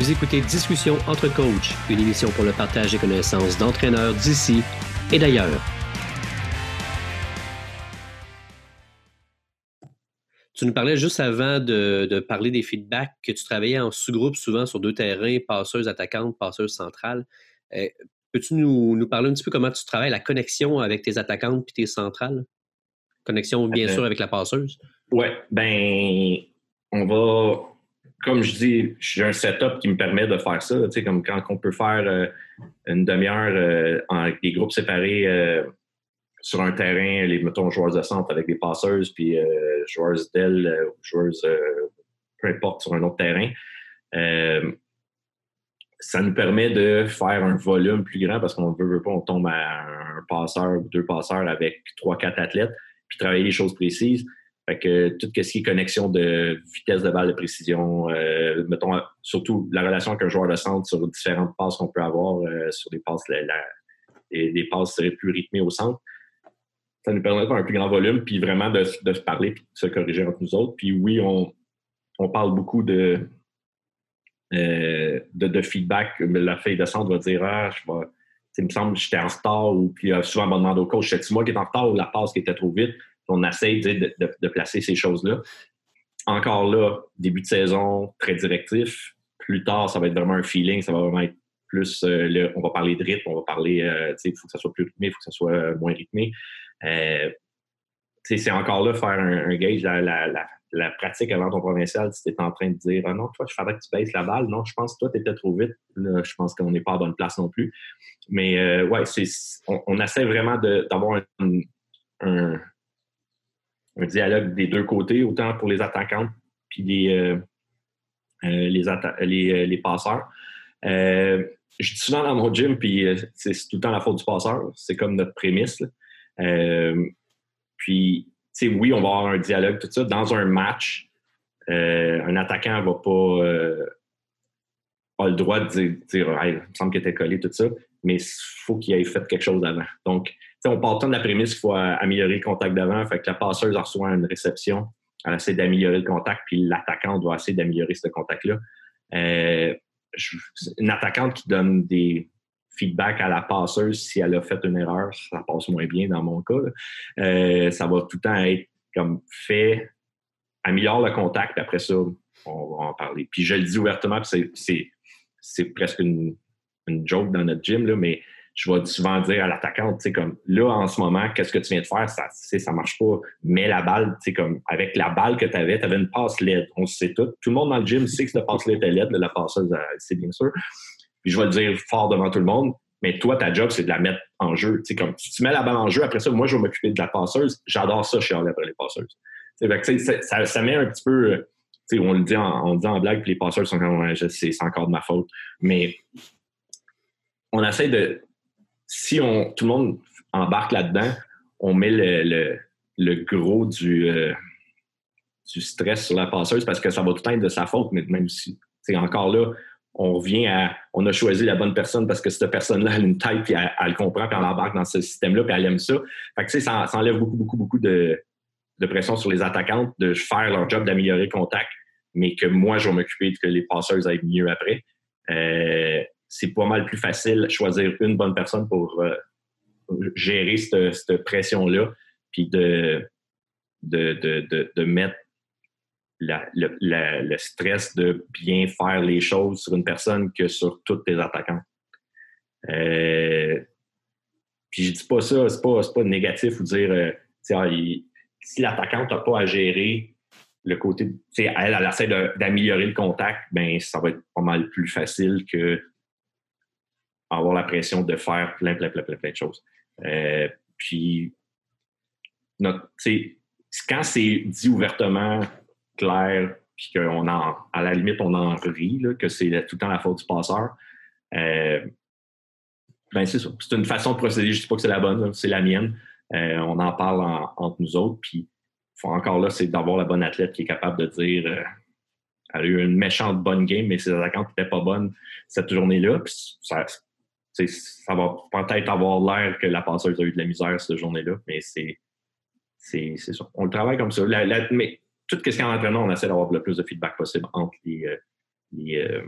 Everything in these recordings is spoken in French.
Vous écoutez Discussion entre coachs, une émission pour le partage des connaissances d'entraîneurs d'ici et d'ailleurs. Tu nous parlais juste avant de, parler des feedbacks que tu travaillais en sous-groupe souvent sur deux terrains, passeuse attaquante, passeuse centrale. Euh, peux-tu nous, parler un petit peu comment tu travailles la connexion avec tes attaquantes et tes centrales? Connexion, bien sûr, avec la passeuse. Oui, ben, on va, comme je dis, j'ai un setup qui me permet de faire ça. Comme quand on peut faire euh, une demi-heure euh, avec des groupes séparés sur un terrain, les, mettons, joueurs de centre avec des passeuses, puis euh, joueurs d'aile, euh, joueuses, euh, peu importe, sur un autre terrain. ça nous permet de faire un volume plus grand parce qu'on ne veut pas, on tombe à un passeur ou deux passeurs avec trois, quatre athlètes, puis travailler les choses précises. Fait que tout ce qui est connexion de vitesse de balle de précision, mettons, surtout la relation avec un joueur de centre sur différentes passes qu'on peut avoir sur des passes, des passes plus rythmées au centre ça nous permet faire un plus grand volume, puis vraiment de, se parler, puis de se corriger entre nous autres. Puis oui, on, parle beaucoup de, euh, de, feedback. La feuille de centre va dire Ah, je vais, il me semble que j'étais en retard, ou puis euh, souvent on va demander au coach, c'est moi qui est en retard ou la passe qui était trop vite. On essaie de, de, placer ces choses-là. Encore là, début de saison, très directif. Plus tard, ça va être vraiment un feeling, ça va vraiment être plus, euh, on va parler de rythme, on va parler, il faut que ça soit plus rythmé, il faut que ça soit moins rythmé. Euh, c'est encore là faire un, gauge. La, pratique avant ton provincial, tu étais en train de dire Ah non, toi, je faudrait que tu baisses la balle. Non, je pense que toi, tu étais trop vite. je pense qu'on n'est pas à bonne place non plus. Mais euh, ouais, on, essaie vraiment d'avoir un, dialogue des deux côtés, autant pour les attaquantes puis les, euh, les, les, passeurs. je dis souvent dans mon gym, puis c'est tout le temps la faute du passeur. C'est comme notre prémisse. Euh, puis, oui, on va avoir un dialogue, tout ça. Dans un match, euh, un attaquant va pas euh, le droit de dire, il me semble qu'il était collé, tout ça, mais il faut qu'il ait fait quelque chose avant. Donc, on part tant de la prémisse qu'il faut améliorer le contact d'avant. Fait que la passeuse reçoit une réception, elle essaie d'améliorer le contact, puis l'attaquant doit essayer d'améliorer ce contact-là. une attaquante qui donne des, feedback à la passeuse si elle a fait une erreur, ça passe moins bien dans mon cas. Euh, ça va tout le temps être comme fait, améliore le contact, après ça, on va en parler. Puis je le dis ouvertement, c'est presque une, une, joke dans notre gym, là, mais je vais souvent dire à l'attaquante, tu sais, comme là, en ce moment, qu'est-ce que tu viens de faire? Ça, ça marche pas. Mets la balle, tu sais, comme avec la balle que tu avais, tu avais une passe LED. On sait tout. Tout le monde dans le gym sait que cette passe LED est LED, la passeuse, c'est bien sûr. Puis je vais le dire fort devant tout le monde, mais toi, ta job, c'est de la mettre en jeu. sais comme si tu mets la balle en jeu, après ça, moi, je vais m'occuper de la passeuse. J'adore ça, chez après les passeuses. ça, ça met un petit peu. on le dit en, on dit en blague, puis les passeurs sont comme c'est encore de ma faute. Mais on essaie de. Si on, tout le monde embarque là-dedans, on met le, le, gros du, euh, du stress sur la passeuse parce que ça va tout être de sa faute, mais même si. Encore là, on revient à on a choisi la bonne personne parce que cette personne-là a une tête, puis elle, comprend, puis elle embarque dans ce système-là, puis elle aime ça. Fait que, ça, ça enlève beaucoup, beaucoup, beaucoup de, pression sur les attaquantes de faire leur job d'améliorer le contact, mais que moi, je vais m'occuper de que les passeurs aillent mieux après. Euh, c'est pas mal plus facile choisir une bonne personne pour euh, gérer cette, pression-là, puis de, de, de, de mettre le, stress de bien faire les choses sur une personne que sur toutes tes attaquants. Euh, puis je dis pas ça, c'est pas, pas négatif ou dire euh, ah, si l'attaquante n'a pas à gérer le côté, elle, elle essaie d'améliorer le contact, ben ça va être pas mal plus facile que avoir la pression de faire plein, plein, plein, plein, plein de choses. Euh, puis, quand c'est dit ouvertement, clair, puis qu'on en, à la limite, on en rit, que c'est tout le temps la faute du passeur. Euh, ben c'est ça. C'est une façon de procéder. Je ne dis pas que c'est la bonne, c'est la mienne. Euh, on en parle entre nous autres. Puis, encore là, c'est d'avoir la bonne athlète qui est capable de dire euh, elle a eu une méchante bonne game, mais ses attaquantes n'étaient pas bonnes cette journée-là. Ça va peut-être avoir l'air que la passeuse a eu de la misère cette journée-là, mais c'est ça. On le travaille comme ça. mais tout ce qui est en entraînement, on essaie d'avoir le plus de feedback possible entre les, euh, euh,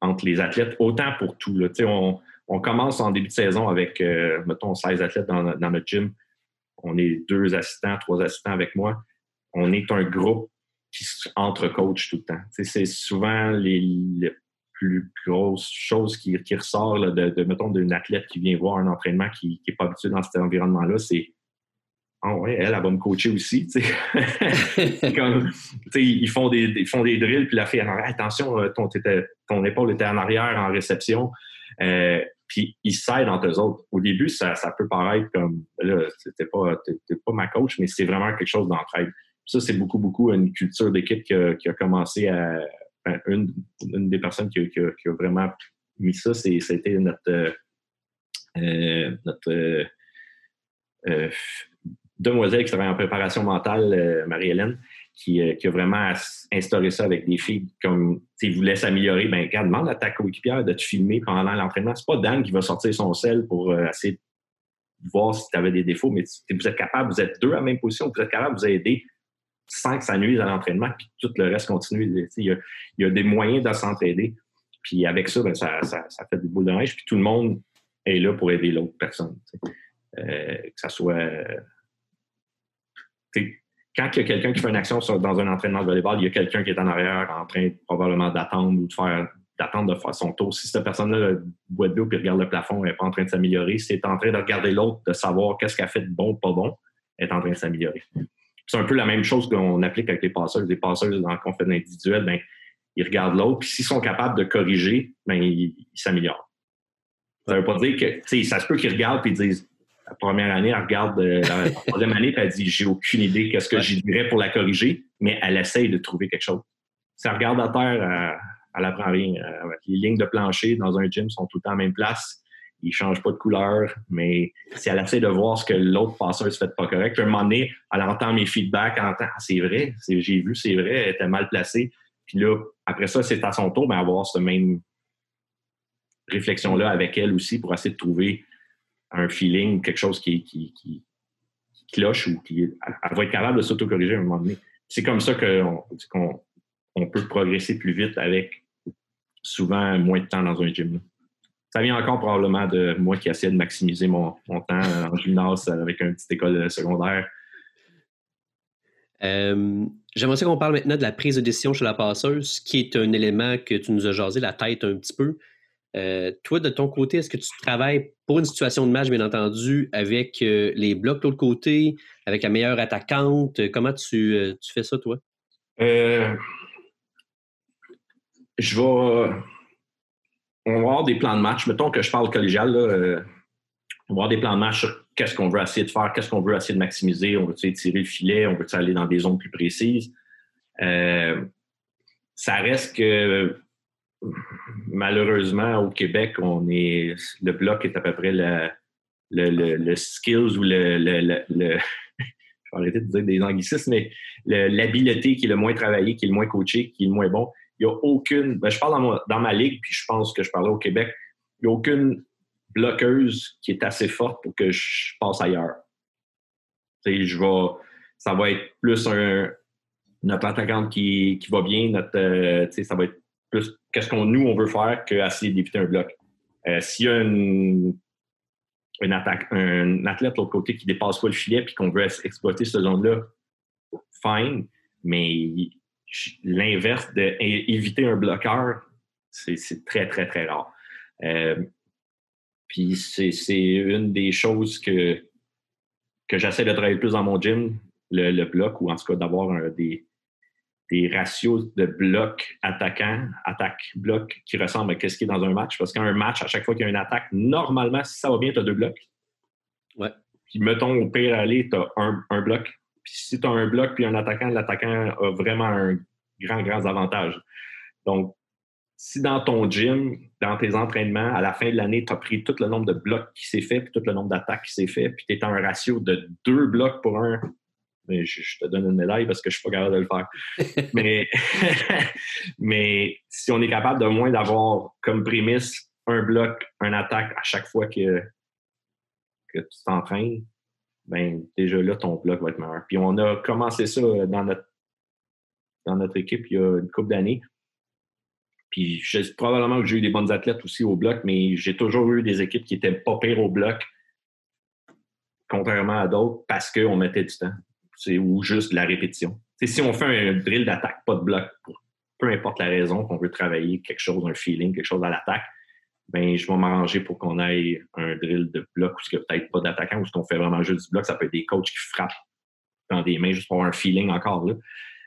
entre les athlètes, autant pour tout. On, on commence en début de saison avec, euh, mettons, 16 athlètes dans, notre gym. On est deux assistants, trois assistants avec moi. On est un groupe qui entre-coach tout le temps. C'est souvent les, plus grosses choses qui, ressort de, mettons, d'une athlète qui vient voir un entraînement qui n'est pas habitué dans cet environnement-là, c'est ah ouais, elle, elle va me coacher aussi. Comme, ils, font des, font des drills, puis la fille, attention, euh, ton, ton épaule était en arrière en réception. Euh, puis ils s'aident entre eux autres. Au début, ça, ça peut paraître comme là, c'était pas, pas ma coach, mais c'est vraiment quelque chose d'entraide. Ça, c'est beaucoup, beaucoup une culture d'équipe qui, qui, a commencé à. Une, des personnes qui, a vraiment mis ça, c'était notre, euh, euh notre euh, demoiselle qui travaille en préparation mentale, Marie-Hélène. Qui, a vraiment instauré ça avec des filles comme tu voulais s'améliorer, ben regarde, demande à ta coéquipière de te filmer pendant l'entraînement. C'est pas Dan qui va sortir son sel pour essayer de voir si tu avais des défauts, mais vous êtes capable, vous êtes deux à la même position, vous êtes capable de vous aider sans que ça nuise à l'entraînement, puis tout le reste continue. Il y, a, des moyens de s'entraider. Puis avec ça, ben, ça, fait des boules de neige, puis tout le monde est là pour aider l'autre personne. Euh, que ça soit quand il y a quelqu'un qui fait une action dans un entraînement de volleyball, il y a quelqu'un qui est en arrière en train probablement d'attendre ou de faire d'attendre de faire son tour. Si cette personne-là boit de l'eau et regarde le plafond, elle n'est pas en train de s'améliorer. Si elle est en train de regarder l'autre, de savoir qu'est-ce qu'elle fait de bon ou pas bon, elle est en train de s'améliorer. C'est un peu la même chose qu'on applique avec les passeurs. Les passeurs, quand on fait de l'individuel, ben, ils regardent l'autre, puis s'ils sont capables de corriger, ben, ils s'améliorent. Ça ne veut pas dire que, ça se peut qu'ils regardent et disent la première année, elle regarde euh, la troisième année, et elle dit J'ai aucune idée qu'est-ce que j'y dirais pour la corriger, mais elle essaye de trouver quelque chose. Si elle regarde à terre, elle n'apprend rien. Euh, les lignes de plancher dans un gym sont tout le temps à même place. Ils ne changent pas de couleur, mais si elle essaie de voir ce que l'autre passeur se fait pas correct, à un moment donné, elle entend mes feedbacks, elle entend ah, c'est vrai, j'ai vu, c'est vrai, elle était mal placée. Puis là, après ça, c'est à son tour d'avoir cette même réflexion-là avec elle aussi pour essayer de trouver un feeling, quelque chose qui, cloche ou qui elle va être capable de s'autocorriger à un moment donné. C'est comme ça qu'on on peut progresser plus vite avec souvent moins de temps dans un gym. Ça vient encore probablement de moi qui essaie de maximiser mon, temps en gymnase avec une petite école secondaire. Euh, j'aimerais qu'on parle maintenant de la prise de décision chez la passeuse, qui est un élément que tu nous as jasé la tête un petit peu. Euh, toi, de ton côté, est-ce que tu travailles pour une situation de match, bien entendu, avec euh, les blocs de l'autre côté, avec la meilleure attaquante? Comment tu, euh, fais ça, toi? je vais. On va avoir des plans de match. Mettons que je parle collégial, on va avoir des plans de match sur qu'est-ce qu'on veut essayer de faire, qu'est-ce qu'on veut essayer de maximiser. On veut tirer le filet, on veut aller dans des zones plus précises? ça reste que malheureusement, au Québec, on est le bloc est à peu près le, le, skills ou le, je vais arrêter de dire des anglicismes, mais l'habileté qui est le moins travaillé, qui est le moins coaché, qui est le moins bon. Il n'y a aucune. Ben, je parle dans ma, ligue, puis je pense que je parlais au Québec. Il n'y a aucune bloqueuse qui est assez forte pour que je passe ailleurs. je vais, ça va être plus un, notre attaquante qui, qui va bien, notre, euh, ça va être plus qu'est-ce qu'on nous on veut faire qu'essayer d'éviter un bloc. Euh, s'il y a une, attaque, un athlète de l'autre côté qui dépasse pas le filet puis qu'on veut exploiter cette zone-là, fine, mais l'inverse d'éviter un bloqueur, c'est très, très, très rare. Euh, puis c'est une des choses que, que j'essaie de travailler plus dans mon gym, le, le bloc, ou en tout cas d'avoir des, des ratios de bloc attaquant, attaque-bloc qui ressemblent à ce qui est dans un match. Parce qu'un match, à chaque fois qu'il y a une attaque, normalement, si ça va bien, tu as deux blocs. Ouais. Puis mettons, au pire aller, tu as un, bloc. Puis si tu as un bloc puis un attaquant, l'attaquant a vraiment un grand, grand avantage. Donc, si dans ton gym, dans tes entraînements, à la fin de l'année, tu as pris tout le nombre de blocs qui s'est fait, puis tout le nombre d'attaques qui s'est fait, puis tu es en un ratio de deux blocs pour un, mais je, te donne une médaille parce que je suis pas capable de le faire. mais, mais si on est capable de moins d'avoir comme prémisse un bloc, un attaque à chaque fois que, que tu t'entraînes, ben déjà là, ton bloc va être meilleur. Puis on a commencé ça dans notre, dans notre équipe il y a une couple d'années. Puis probablement que j'ai eu des bonnes athlètes aussi au bloc, mais j'ai toujours eu des équipes qui étaient pas pires au bloc, contrairement à d'autres, parce qu'on mettait du temps. Ou juste la répétition. si on fait un drill d'attaque, pas de bloc, peu importe la raison qu'on veut travailler quelque chose, un feeling, quelque chose à l'attaque, ben je vais m'arranger pour qu'on ait un drill de bloc où il n'y a peut-être pas d'attaquant, ou ce qu'on fait vraiment juste du bloc. Ça peut être des coachs qui frappent dans des mains juste pour avoir un feeling encore là.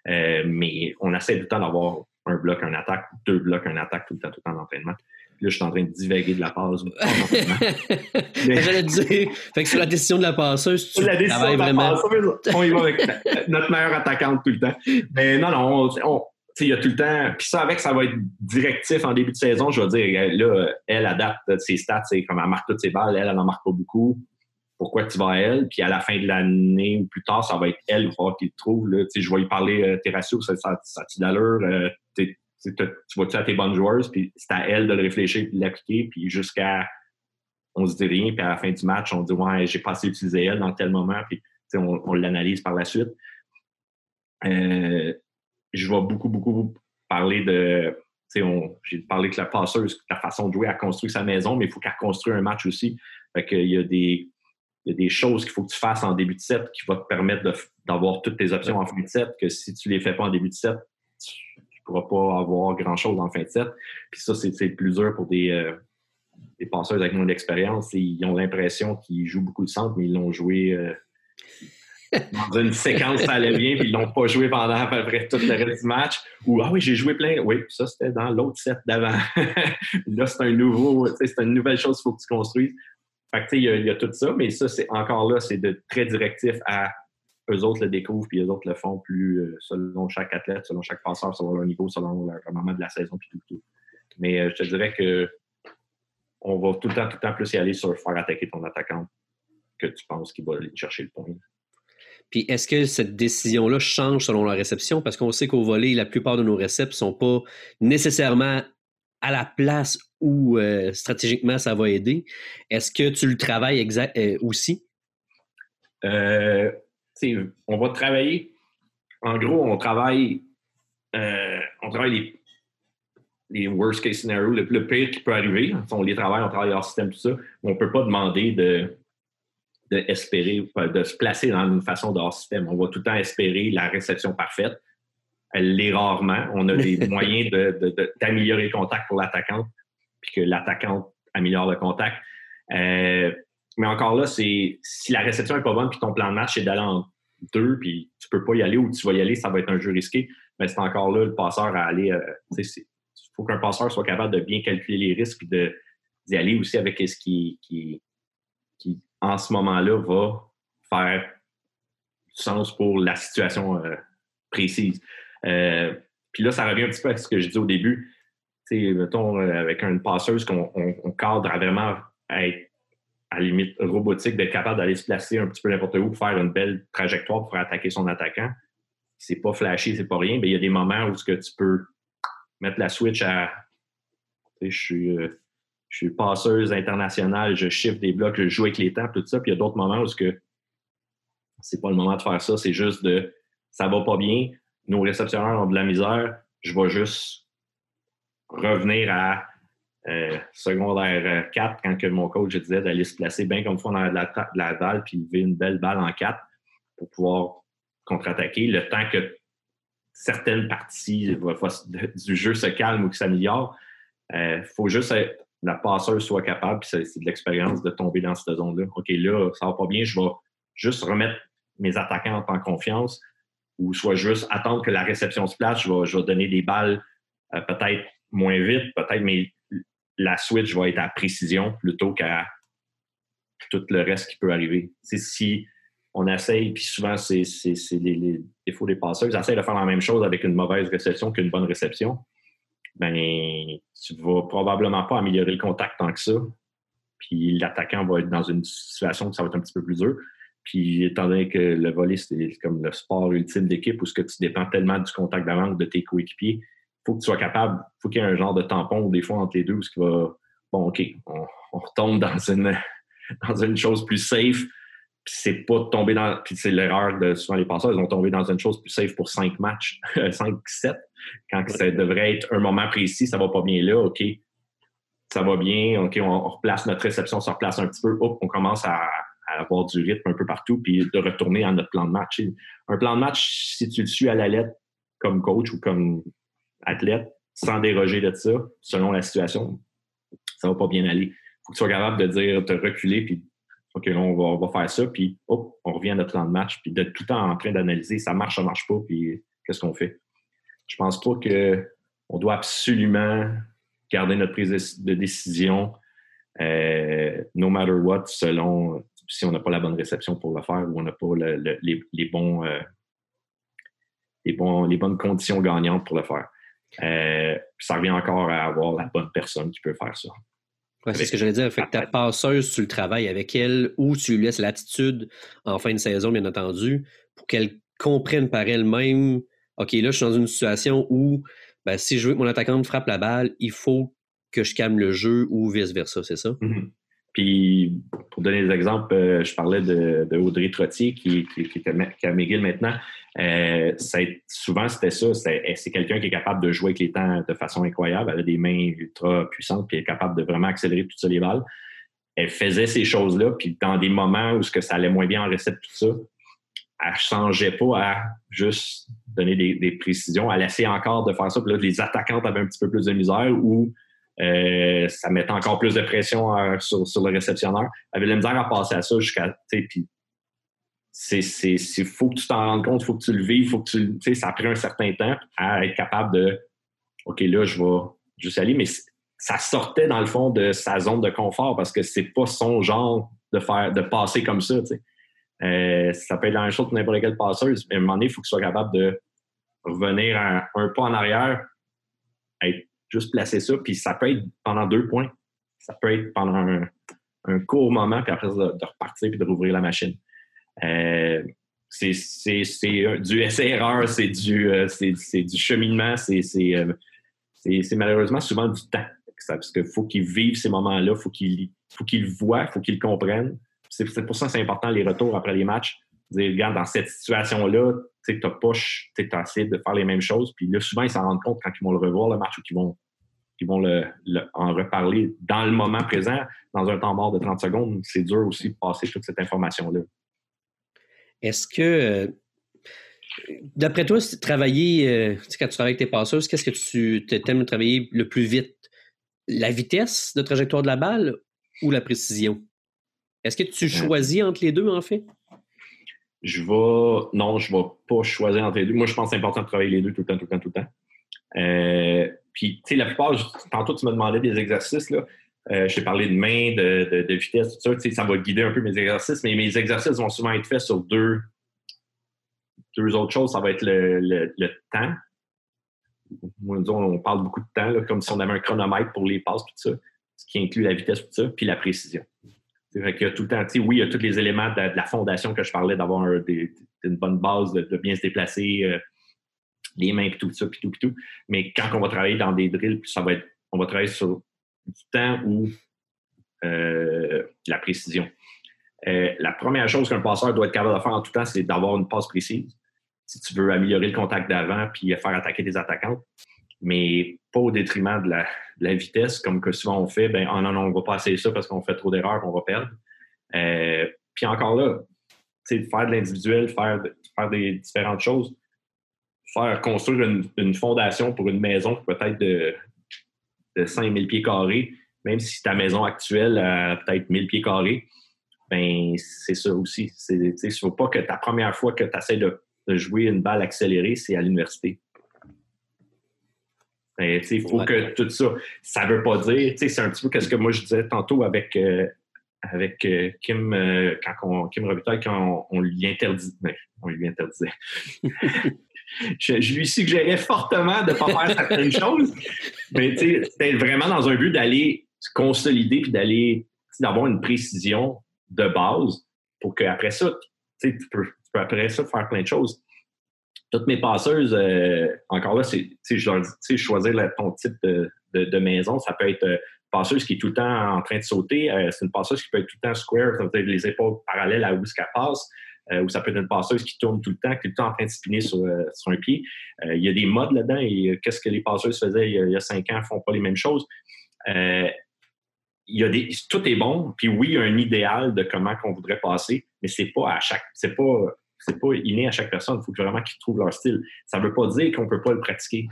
Euh, mais on essaie tout le temps d'avoir un bloc, un attaque, deux blocs, un attaque tout le temps, tout le temps d'entraînement. Là, je suis en train de divaguer de la passe. mais... J'allais dire, fait que sur la décision de la passeuse, tu la décision de la vraiment... passeuse, on y va avec notre meilleure attaquante tout le temps. Mais non, non, on, il y a tout le temps. Puis ça, avec, ça va être directif en début de saison. Je vais dire, là, elle adapte ses stats, c'est comme elle marque toutes ses balles, elle, elle n'en marque pas beaucoup pourquoi tu vas à elle, puis à la fin de l'année ou plus tard, ça va être elle, voir qu'il trouve. Là. Je vais lui parler, euh, Terracio, ça, ça, ça a d'allure, euh, tu vas-tu à tes bonnes joueuses, puis c'est à elle de le réfléchir puis de l'appliquer, puis jusqu'à on se dit rien, puis à la fin du match, on dit ouais, j'ai pas assez utilisé elle dans tel moment, puis on, on l'analyse par la suite. Euh, je vais beaucoup, beaucoup parler de. J'ai parlé que la passeuse, la façon de jouer, a construit sa maison, mais il faut qu'elle construise un match aussi. Fait qu'il y a des il y a des choses qu'il faut que tu fasses en début de set qui vont te permettre d'avoir toutes tes options en fin de set, que si tu ne les fais pas en début de set, tu ne pourras pas avoir grand-chose en fin de set. Puis ça, c'est le plus dur pour des, euh, des passeurs avec moins d'expérience. Ils ont l'impression qu'ils jouent beaucoup de centre, mais ils l'ont joué euh, dans une séquence, ça allait bien, puis ils l'ont pas joué pendant à peu près tout le reste du match. Ou Ah oui, j'ai joué plein. Oui, ça, c'était dans l'autre set d'avant. là, c'est un nouveau, c'est une nouvelle chose qu'il faut que tu construises. Fait que, il y, a tout ça, mais ça, c'est encore là, c'est de très directif à eux autres le découvrent, puis eux autres le font plus euh, selon chaque athlète, selon chaque passeur, selon leur niveau, selon le, moment de la saison, puis tout, tout. Mais euh, je te dirais que on va tout le temps, tout le temps plus y aller sur faire attaquer ton attaquant que tu penses qu'il va aller chercher le point. Puis est-ce que cette décision-là change selon la réception? Parce qu'on sait qu'au volet, la plupart de nos récepts ne sont pas nécessairement à la place où euh, stratégiquement ça va aider. Est-ce que tu le travailles exact, euh, aussi? Euh, on va travailler. En gros, on travaille, on travaille les, worst case scenarios, le, pire qui peut arriver. On les travaille, on travaille hors système, tout ça. On ne peut pas demander de, de espérer, de se placer dans une façon de hors système. On va tout le temps espérer la réception parfaite elle l'est rarement. On a des moyens d'améliorer le contact pour l'attaquante, puis que l'attaquante améliore le contact. Euh, mais encore là, c'est si la réception n'est pas bonne, puis ton plan de match est d'aller en deux, puis tu peux pas y aller ou tu vas y aller, ça va être un jeu risqué. Mais c'est encore là le passeur à aller. Euh, il faut qu'un passeur soit capable de bien calculer les risques, puis d'y aller aussi avec ce qui, qui, qui en ce moment-là, va faire sens pour la situation euh, précise. Euh, puis là, ça revient un petit peu à ce que je dis au début. sais, mettons, euh, avec une passeuse qu'on cadre à vraiment être à la limite robotique, d'être capable d'aller se placer un petit peu n'importe où pour faire une belle trajectoire pour attaquer son attaquant. C'est pas flashy, c'est pas rien, mais il y a des moments où ce que tu peux mettre la switch à. Je suis, je suis passeuse internationale, je shift des blocs, je joue avec les temps, tout ça. Puis il y a d'autres moments où ce que c'est pas le moment de faire ça, c'est juste de ça va pas bien, nos réceptionneurs ont de la misère, je vais juste revenir à euh, secondaire 4 quand que mon coach disait d'aller se placer bien comme faut dans la, la balle puis lever une belle balle en 4 pour pouvoir contre-attaquer. Le temps que certaines parties du jeu se calment ou que s'améliorent, il euh, faut juste la passeuse soit capable, puis c'est de l'expérience de tomber dans cette zone-là. OK, là, ça va pas bien, je vais juste remettre mes attaquants en confiance, ou soit juste attendre que la réception se place, je vais, donner des balles euh, peut-être moins vite, peut-être, mais la switch va être à précision plutôt qu'à tout le reste qui peut arriver. Si on essaye, puis souvent c'est les, défauts des passeurs, ils essayent de faire la même chose avec une mauvaise réception qu'une bonne réception, ben tu vas probablement pas améliorer le contact tant que ça. Puis l'attaquant va être dans une situation où ça va être un petit peu plus dur. Puis, étant donné que le volley, c'est comme le sport ultime d'équipe où ce que tu dépends tellement du contact d'avant de tes coéquipiers, il faut que tu sois capable, il faut qu'il y ait un genre de tampon des fois entre les deux où ce qui va, bon, OK, on, retombe dans une, dans une chose plus safe, c'est pas tomber dans. Puis c'est l'erreur de souvent les passeurs, ils vont tomber dans une chose plus safe pour cinq matchs, cinq, sept. Quand ça devrait être un moment précis, ça va pas bien là, OK. Ça va bien, OK, on, replace notre réception, on se replace un petit peu, hop, on commence à, avoir du rythme un peu partout, puis de retourner à notre plan de match. Un plan de match, si tu le suis à la lettre comme coach ou comme athlète, sans déroger de ça, selon la situation, ça va pas bien aller. Il faut que tu sois capable de dire, de reculer, puis OK, là, on va, faire ça, puis hop, on revient à notre plan de match, puis d'être tout le temps en train d'analyser ça marche, ça marche pas, puis qu'est-ce qu'on fait? Je pense pas qu'on doit absolument garder notre prise de décision euh, no matter what, selon si on n'a pas la bonne réception pour le faire ou on n'a pas euh, les bonnes conditions gagnantes pour le faire. Euh, ça revient encore à avoir la bonne personne qui peut faire ça c'est ce que j'allais dire. Fait que ta passeuse, tu le travailles avec elle ou tu lui laisses l'attitude en fin de saison, bien entendu, pour qu'elle comprenne par elle-même OK, là, je suis dans une situation où ben, si je veux que mon attaquant me frappe la balle, il faut que je calme le jeu ou vice-versa, c'est ça? Mm-hmm. Puis, pour donner des exemples, euh, je parlais de, Audrey Trottier, qui, qui, qui, est à McGill maintenant. Euh, souvent, c'était ça. C'est quelqu'un qui est capable de jouer avec les temps de façon incroyable. Elle a des mains ultra puissantes, puis elle est capable de vraiment accélérer toutes les balles. Elle faisait ces choses-là, puis dans des moments où ce que ça allait moins bien en recette, tout ça, elle changeait pas à juste donner des, précisions. Elle essayait encore de faire ça. Puis là, les attaquantes avaient un petit peu plus de misère ou euh, ça mettait encore plus de pression euh, sur, le réceptionneur. Avait de la misère à passer à ça jusqu'à. Puis c'est faut que tu t'en rendes compte, il faut que tu le vives, faut que tu sais, ça prend un certain temps à être capable de OK, là, je vais juste aller, mais ça sortait dans le fond de sa zone de confort parce que c'est pas son genre de faire de passer comme ça. Euh, ça peut être la même chose que n'importe quelle passeuse, mais à un moment donné, il faut que tu sois capable de revenir un, pas en arrière, être juste placer ça, puis ça peut être pendant deux points. Ça peut être pendant un, court moment, puis après de, repartir puis de rouvrir la machine. Euh, c'est du essai-erreur, c'est du, euh, du cheminement, euh, c'est malheureusement souvent du temps. Parce qu'il faut qu'ils vivent ces moments-là, faut qu'ils faut qu'ils le voient, faut qu'ils le comprennent. C'est pour ça que c'est important les retours après les matchs. Dire, regarde, dans cette situation-là, tu n'as pas as essayé de faire les mêmes choses. Puis là, souvent, ils s'en rendent compte quand ils vont le revoir, le match, ou qu'ils vont, qu'ils vont le, en reparler dans le moment présent, dans un temps mort de 30 secondes. C'est dur aussi de passer toute cette information-là. Est-ce que, euh, d'après toi, travailler, euh, quand tu travailles avec tes passeuses, qu'est-ce que tu aimes travailler le plus vite? La vitesse de trajectoire de la balle ou la précision? Est-ce que tu euh. choisis entre les deux, en fait? Je vais. Non, je ne vais pas choisir entre les deux. Moi, je pense que c'est important de travailler les deux tout le temps, tout le temps, tout le temps. Puis, tu sais, la plupart, tantôt, tu me demandais des exercices, là. Euh, je t'ai parlé de main, de, vitesse, tout ça. Ça va guider un peu mes exercices, mais mes exercices vont souvent être faits sur deux, deux autres choses. Ça va être le, temps. on parle beaucoup de temps, comme si on avait un chronomètre pour les passes, tout ça, ce qui inclut la vitesse, tout ça, puis la précision. Vrai qu'il y a tout le temps, oui, il y a tous les éléments de, la fondation que je parlais, d'avoir une bonne base, de, bien se déplacer, euh, les mains, puis tout ça, puis tout, puis tout. Mais quand on va travailler dans des drills, ça va être, on va travailler sur du temps ou euh, la précision. Euh, la première chose qu'un passeur doit être capable de faire en tout temps, c'est d'avoir une passe précise. Si tu veux améliorer le contact d'avant puis faire attaquer des attaquantes, mais pas au détriment de la, vitesse, comme que souvent on fait, ben, oh non, non, on va pas essayer ça parce qu'on fait trop d'erreurs, on va perdre. Euh, puis encore là, faire de l'individuel, faire, faire des différentes choses, faire construire une, une fondation pour une maison peut-être de, de 5000 pieds carrés, même si ta maison actuelle a peut-être 1000 pieds carrés, ben c'est ça aussi. Il ne faut pas que ta première fois que tu essaies de, jouer une balle accélérée, c'est à l'université. Ben, il faut que tout ça, ça ne veut pas dire, c'est un petit peu ce que moi je disais tantôt avec, euh, avec euh, Kim, euh, quand on, Kim Robitaille, quand on, lui interdit, ben, on lui interdisait. je, lui suggérais fortement de ne pas faire certaines choses. Mais c'était vraiment dans un but d'aller se consolider puis d'aller d'avoir une précision de base pour qu'après ça, tu peux, après ça faire plein de choses. Toutes mes passeuses, euh, encore là, c'est je leur dis, choisir ton type de, maison. Ça peut être euh, passeuse qui est tout le temps en train de sauter. Euh, c'est une passeuse qui peut être tout le temps square, ça veut dire les épaules parallèles à où ce qu'elle passe. Euh, ou ça peut être une passeuse qui tourne tout le temps, qui est tout le temps en train de spinner sur, sur un pied. il y a des modes là-dedans et qu'est-ce que les passeuses faisaient il y, a, cinq ans font pas les mêmes choses. il y a des, tout est bon, puis oui, il y a un idéal de comment qu'on voudrait passer, mais c'est pas à chaque, c'est pas, c'est pas inné à chaque personne. Il faut vraiment qu'ils trouvent leur style. Ça veut pas dire qu'on peut pas le pratiquer.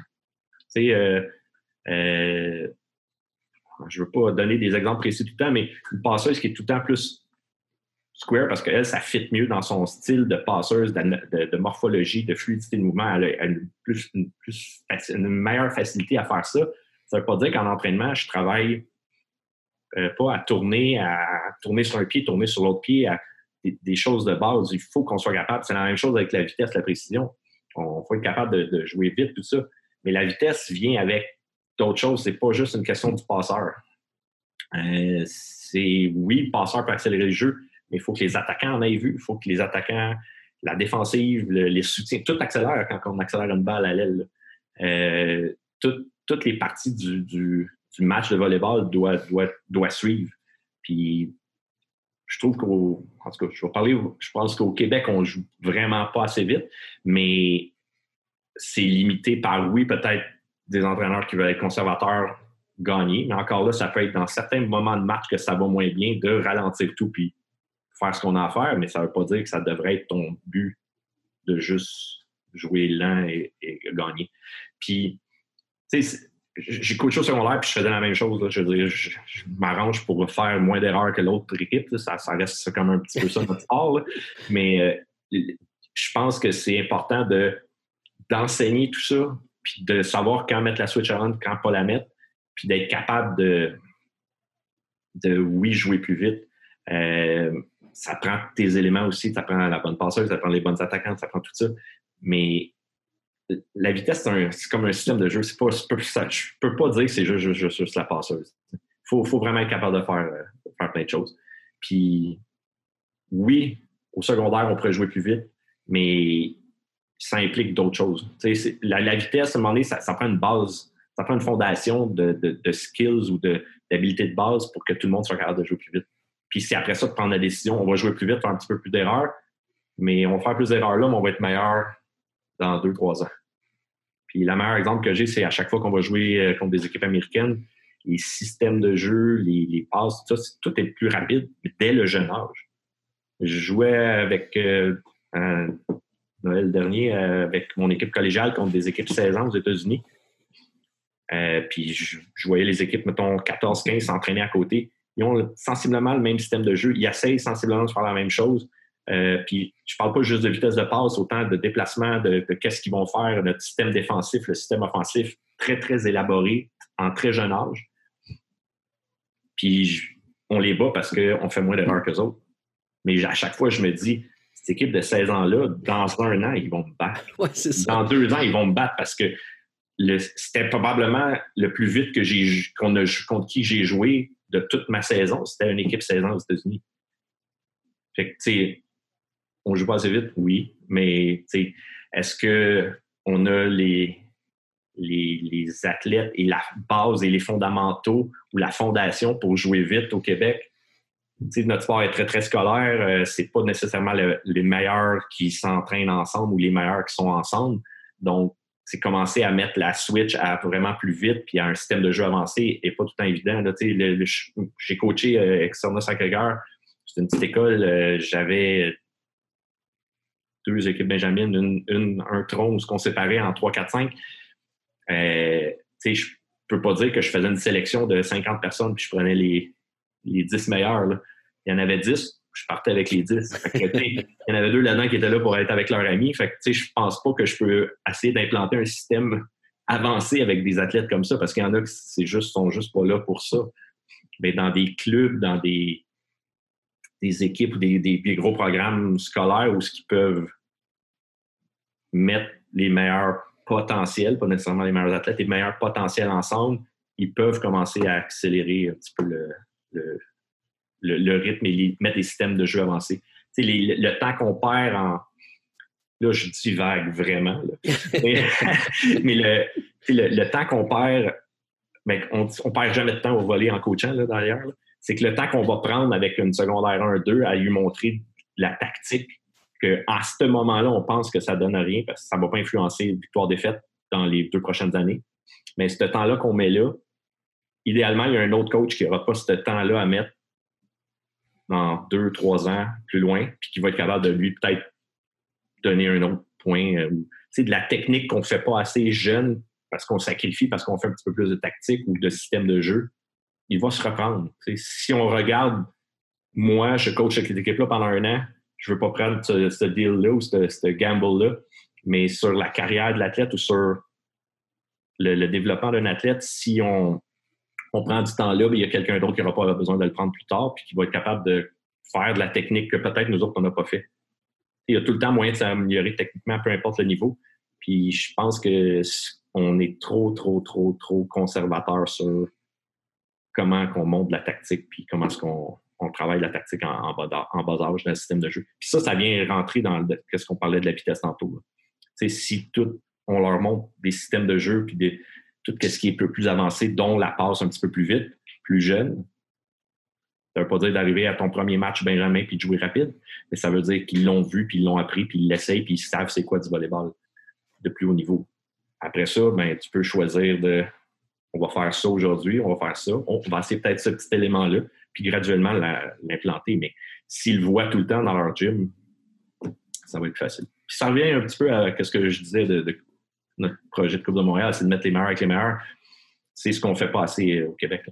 Tu sais, euh, je ne veux pas donner des exemples précis tout le temps, mais une passeuse qui est tout le temps plus square parce qu'elle, ça fit mieux dans son style de passeuse, de, morphologie, de fluidité de mouvement. Elle a, une, plus, une, meilleure facilité à faire ça. Ça ne veut pas dire qu'en entraînement, je travaille euh, pas à tourner, à tourner sur un pied, tourner sur l'autre pied, à des, choses de base. Il faut qu'on soit capable. C'est la même chose avec la vitesse, la précision. On faut être capable de, de jouer vite, tout ça. Mais la vitesse vient avec d'autres choses. C'est pas juste une question du passeur. Euh, c'est oui, le passeur peut accélérer le jeu, mais il faut que les attaquants en aient vu. Il faut que les attaquants, la défensive, les soutiens, tout accélère quand on accélère une balle à l'aile. Euh, toutes les parties du, match de volleyball doivent doit, suivre. Puis je trouve qu'au en tout cas, je vais parler, je pense qu'au Québec, on joue vraiment pas assez vite, mais c'est limité par oui, peut-être des entraîneurs qui veulent être conservateurs gagner. Mais encore là, ça peut être dans certains moments de match que ça va moins bien de ralentir tout puis faire ce qu'on a à faire, mais ça ne veut pas dire que ça devrait être ton but de juste jouer lent et, gagner. Puis, tu sais, j'ai coaché au secondaire puis je faisais la même chose. Je veux dire, je, m'arrange pour faire moins d'erreurs que l'autre équipe. Ça, ça, reste comme un petit peu ça notre. Mais euh, je pense que c'est important de d'enseigner tout ça puis de savoir quand mettre la switch on, quand pas la mettre, puis d'être capable de, de, oui, jouer plus vite. Euh, ça prend tes éléments aussi, ça prend la bonne passeuse, ça prend les bonnes attaquantes, ça prend tout ça. Mais la vitesse, c'est comme un système de jeu. Pas, je ne peux pas dire que c'est juste, juste, la passeuse. Il faut, vraiment être capable de faire, plein de choses. Puis, oui, au secondaire, on pourrait jouer plus vite, mais ça implique d'autres choses. La, vitesse, à un moment donné, ça, prend une base, ça prend une fondation de, skills ou d'habilité de, base pour que tout le monde soit capable de jouer plus vite. Puis c'est après ça de prendre la décision, on va jouer plus vite, faire un petit peu plus d'erreurs, mais on va faire plus d'erreurs là, mais on va être meilleur dans deux, trois ans. Puis le meilleur exemple que j'ai, c'est à chaque fois qu'on va jouer euh, contre des équipes américaines, les systèmes de jeu, les, passes, tout, ça, tout est plus rapide dès le jeune âge. Je jouais avec euh, un, Noël dernier euh, avec mon équipe collégiale contre des équipes 16 ans aux États-Unis. Euh, puis je, voyais les équipes, mettons, 14-15 s'entraîner à côté. Ils ont sensiblement le même système de jeu. Ils essayent sensiblement de faire la même chose. Euh, puis je parle pas juste de vitesse de passe, autant de déplacement, de, qu'est-ce qu'ils vont faire, notre système défensif, le système offensif, très, très élaboré en très jeune âge. Puis on les bat parce qu'on fait moins d'erreurs qu'eux autres. Mais à chaque fois, je me dis, cette équipe de 16 ans-là, dans un an, ils vont me battre. Dans deux ans, ils vont me battre parce que c'était probablement le plus vite que j'ai qu'on a contre qui j'ai joué de toute ma saison. C'était une équipe 16 ans aux États-Unis. Fait que, tu sais, on joue pas assez vite, oui, mais est-ce qu'on a les, les, athlètes et la base et les fondamentaux ou la fondation pour jouer vite au Québec? notre sport est très, très scolaire. Euh, c'est pas nécessairement les meilleurs qui s'entraînent ensemble ou les meilleurs qui sont ensemble. Donc, c'est commencer à mettre la switch à vraiment plus vite puis à un système de jeu avancé et pas tout le temps évident. J'ai coaché euh, Externa Sacré-Cœur. C'est une petite école. Euh, j'avais deux équipes Benjamin, une, un tronc qu'on séparait en 3, 4, 5. Euh, je peux pas dire que je faisais une sélection de 50 personnes puis je prenais les, les 10 meilleurs. Il y en avait 10, je partais avec les 10. il y en avait deux là-dedans qui étaient là pour être avec leurs amis. Fait que, je pense pas que je peux essayer d'implanter un système avancé avec des athlètes comme ça, parce qu'il y en a qui c'est juste, sont juste pas là pour ça. Mais dans des clubs, dans des, des équipes ou des, des, gros programmes scolaires où ce qu'ils peuvent mettre les meilleurs potentiels, pas nécessairement les meilleurs athlètes, les meilleurs potentiels ensemble, ils peuvent commencer à accélérer un petit peu le, le, rythme et mettre des systèmes de jeu avancés. le temps qu'on perd en. Là, je dis vague, vraiment. mais, le, temps qu'on perd mais on ne perd jamais de temps au volet en coachant, là, d'ailleurs, c'est que le temps qu'on va prendre avec une secondaire 1-2 à lui montrer la tactique, qu'à ce moment-là, on pense que ça donne rien parce que ça ne va pas influencer victoire-défaite dans les deux prochaines années. Mais ce temps-là qu'on met là, idéalement, il y a un autre coach qui n'aura pas ce temps-là à mettre dans deux, trois ans plus loin, puis qui va être capable de lui peut-être donner un autre point. c'est euh, de la technique qu'on ne fait pas assez jeune parce qu'on sacrifie, parce qu'on fait un petit peu plus de tactique ou de système de jeu. Il va se reprendre. si on regarde, moi, je coach cette équipe-là pendant un an, je ne veux pas prendre ce, deal-là ou ce, gamble-là, mais sur la carrière de l'athlète ou sur le, développement d'un athlète, si on, on prend du temps là, ben, il y a quelqu'un d'autre qui n'aura pas besoin de le prendre plus tard, puis qui va être capable de faire de la technique que peut-être nous autres, on n'a pas fait. Il y a tout le temps moyen de s'améliorer techniquement, peu importe le niveau. Puis je pense que on est trop, trop, trop, trop conservateur sur comment qu'on monte la tactique, puis comment est-ce qu'on travaille la tactique en, bas, âge dans le système de jeu. Puis ça, ça vient rentrer dans ce qu'on parlait de la vitesse tantôt. Si tout, on leur montre des systèmes de jeu, puis des, tout ce qui est un peu plus avancé, dont la passe un petit peu plus vite, plus jeune. Ça ne veut pas dire d'arriver à ton premier match Benjamin puis de jouer rapide, mais ça veut dire qu'ils l'ont vu, puis ils l'ont appris, puis ils l'essayent, puis ils savent c'est quoi du volleyball de plus haut niveau. Après ça, ben, tu peux choisir de on va faire ça aujourd'hui, on va faire ça, on va essayer peut-être ce petit élément-là, puis graduellement l'implanter. Mais s'ils le voient tout le temps dans leur gym, ça va être facile. Ça revient un petit peu à ce que je disais de notre projet de Coupe de Montréal, c'est de mettre les meilleurs avec les meilleurs. C'est ce qu'on fait pas assez euh, au Québec.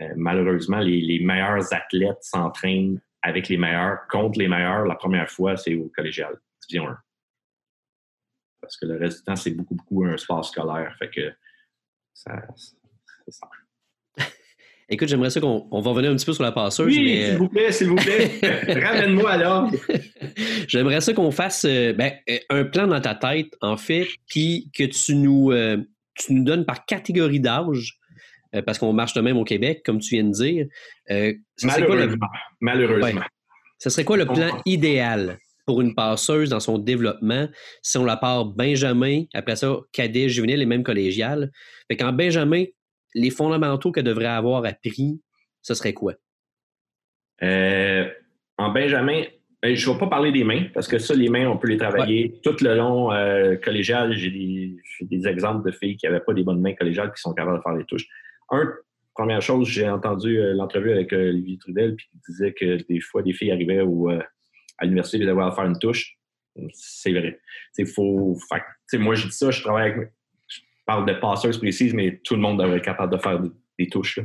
Euh, malheureusement, les, meilleurs athlètes s'entraînent avec les meilleurs, contre les meilleurs. La première fois, c'est au collégial, division 1. Parce que le reste du temps, c'est beaucoup, beaucoup un sport scolaire. Fait que ça. Écoute, j'aimerais ça qu'on va revenir un petit peu sur la passeuse. Oui, s'il vous plaît, s'il vous plaît. Ramène-moi alors. j'aimerais ça qu'on fasse euh, ben, euh, un plan dans ta tête, en fait, puis que tu nous, euh, tu nous donnes par catégorie d'âge, parce qu'on marche de même au Québec, comme tu viens de dire. Malheureusement. Malheureusement. Ce serait quoi le plan idéal pour une passeuse dans son développement si on la part Benjamin, après ça, cadet, juvénile et même collégial? Fait qu'en Benjamin, les fondamentaux qu'elle devrait avoir appris, ce serait quoi? Euh, en Benjamin, ben, je ne vais pas parler des mains, parce que ça, les mains, on peut les travailler tout le long euh, collégial. J'ai des, exemples de filles qui n'avaient pas des bonnes mains collégiales qui sont capables de faire les touches. Un, première chose, j'ai entendu euh, l'entrevue avec Olivier Trudel, puis il disait que des fois, des filles arrivaient à l'université, ils devaient faire une touche. C'est vrai. C'est faux. moi, je dis ça, je travaille avec parle de passeuses précises, mais tout le monde devrait être capable de faire des, touches.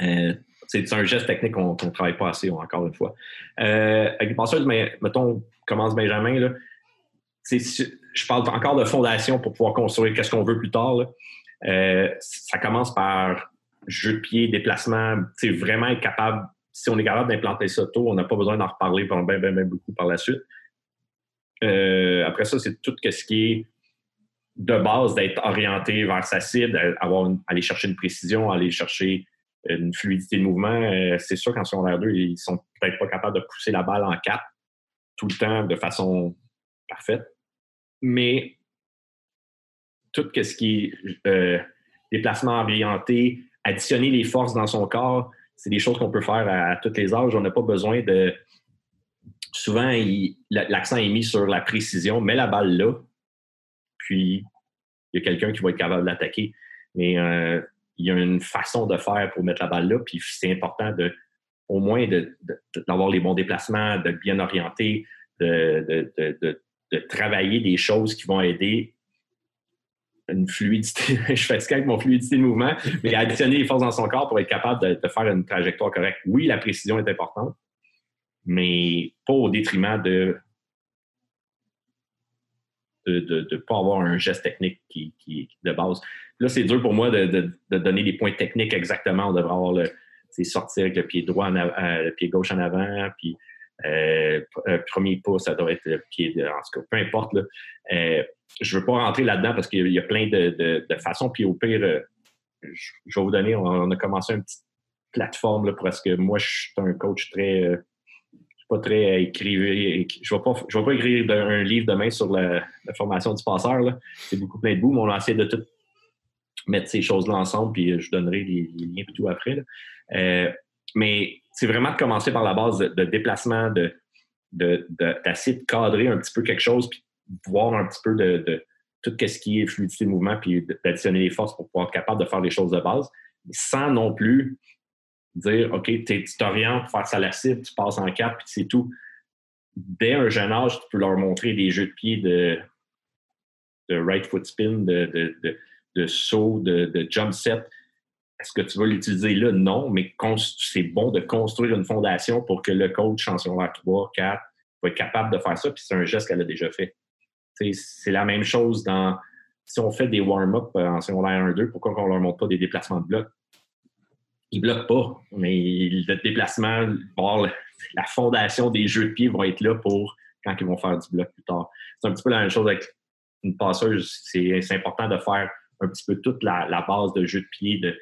Euh, c'est un geste technique qu'on ne travaille pas assez, encore une fois. Euh, avec les passeuses, mais, mettons, commence Benjamin, là, je parle encore de fondation pour pouvoir construire qu'est-ce qu'on veut plus tard. Euh, ça commence par jeu de pied, déplacement, vraiment être capable, si on est capable d'implanter ça tôt, on n'a pas besoin d'en reparler bien, bien beaucoup par la suite. après ça, c'est tout ce qui est de base d'être orienté vers sa cible, avoir aller chercher une précision, aller chercher une fluidité de mouvement. Euh, c'est sûr qu'en secondaire 2, ils sont peut-être pas capables de pousser la balle en quatre tout le temps de façon parfaite. Mais tout ce qui est euh, déplacement orienté, additionner les forces dans son corps, c'est des choses qu'on peut faire à, tous les âges. On n'a pas besoin de. Souvent, l'accent est mis sur la précision. Mets la balle là, puis il y a quelqu'un qui va être capable d'attaquer. Mais euh, il y a une façon de faire pour mettre la balle là, puis c'est important de au moins d'avoir les bons déplacements, de bien orienter, de, travailler des choses qui vont aider une fluidité. je suis fatigué avec mon fluidité de mouvement, mais additionner les forces dans son corps pour être capable de, faire une trajectoire correcte. Oui, la précision est importante, mais pas au détriment de de ne pas avoir un geste technique qui, qui de base. Là, c'est dur pour moi de, donner des points techniques exactement. On devrait avoir le sortir avec le pied droit, en euh, le pied gauche en avant, puis euh, euh, premier pas, ça doit être le pied de, en tout cas, peu importe. Là, euh, je ne veux pas rentrer là-dedans parce qu'il y a plein de, façons. Puis au pire, je, vais vous donner, on, a commencé une petite plateforme là, parce que moi, je suis un coach très pas très écrire. Je ne vais, pas, écrire un livre demain sur la, formation du passeur. C'est beaucoup plein de bouts, mais on a essayé de tout mettre ces choses-là ensemble, puis je donnerai les, liens et tout après. mais c'est vraiment de commencer par la base de, déplacement, de, d'essayer de, cadrer un petit peu quelque chose, puis voir un petit peu de, tout ce qui est fluidité de mouvement, puis d'additionner les forces pour pouvoir être capable de faire des choses de base, sans non plus dire OK, tu t'orientes pour faire ça à la cible, tu passes en cap, puis c'est tout. Dès un jeune âge, tu peux leur montrer des jeux de pied de, right foot spin, de, de, de saut, de, jump set. Est-ce que tu vas l'utiliser là? Non, mais c'est bon de construire une fondation pour que le coach en secondaire 3, 4 va être capable de faire ça, puis c'est un geste qu'elle a déjà fait. C'est la même chose dans si on fait des warm-up euh, en secondaire 1-2, pourquoi on ne leur montre pas des déplacements de bloc? Ils ne bloquent pas, mais le déplacement, la fondation des jeux de pied vont être là pour quand ils vont faire du bloc plus tard. C'est un petit peu la même chose avec une passeuse. C'est important de faire un petit peu toute la, base de jeu de pied, de,